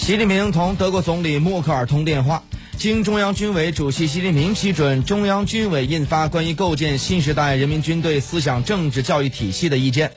习近平同德国总理默克尔通电话。经中央军委主席习近平批准中央军委印发关于构建新时代人民军队思想政治教育体系的意见。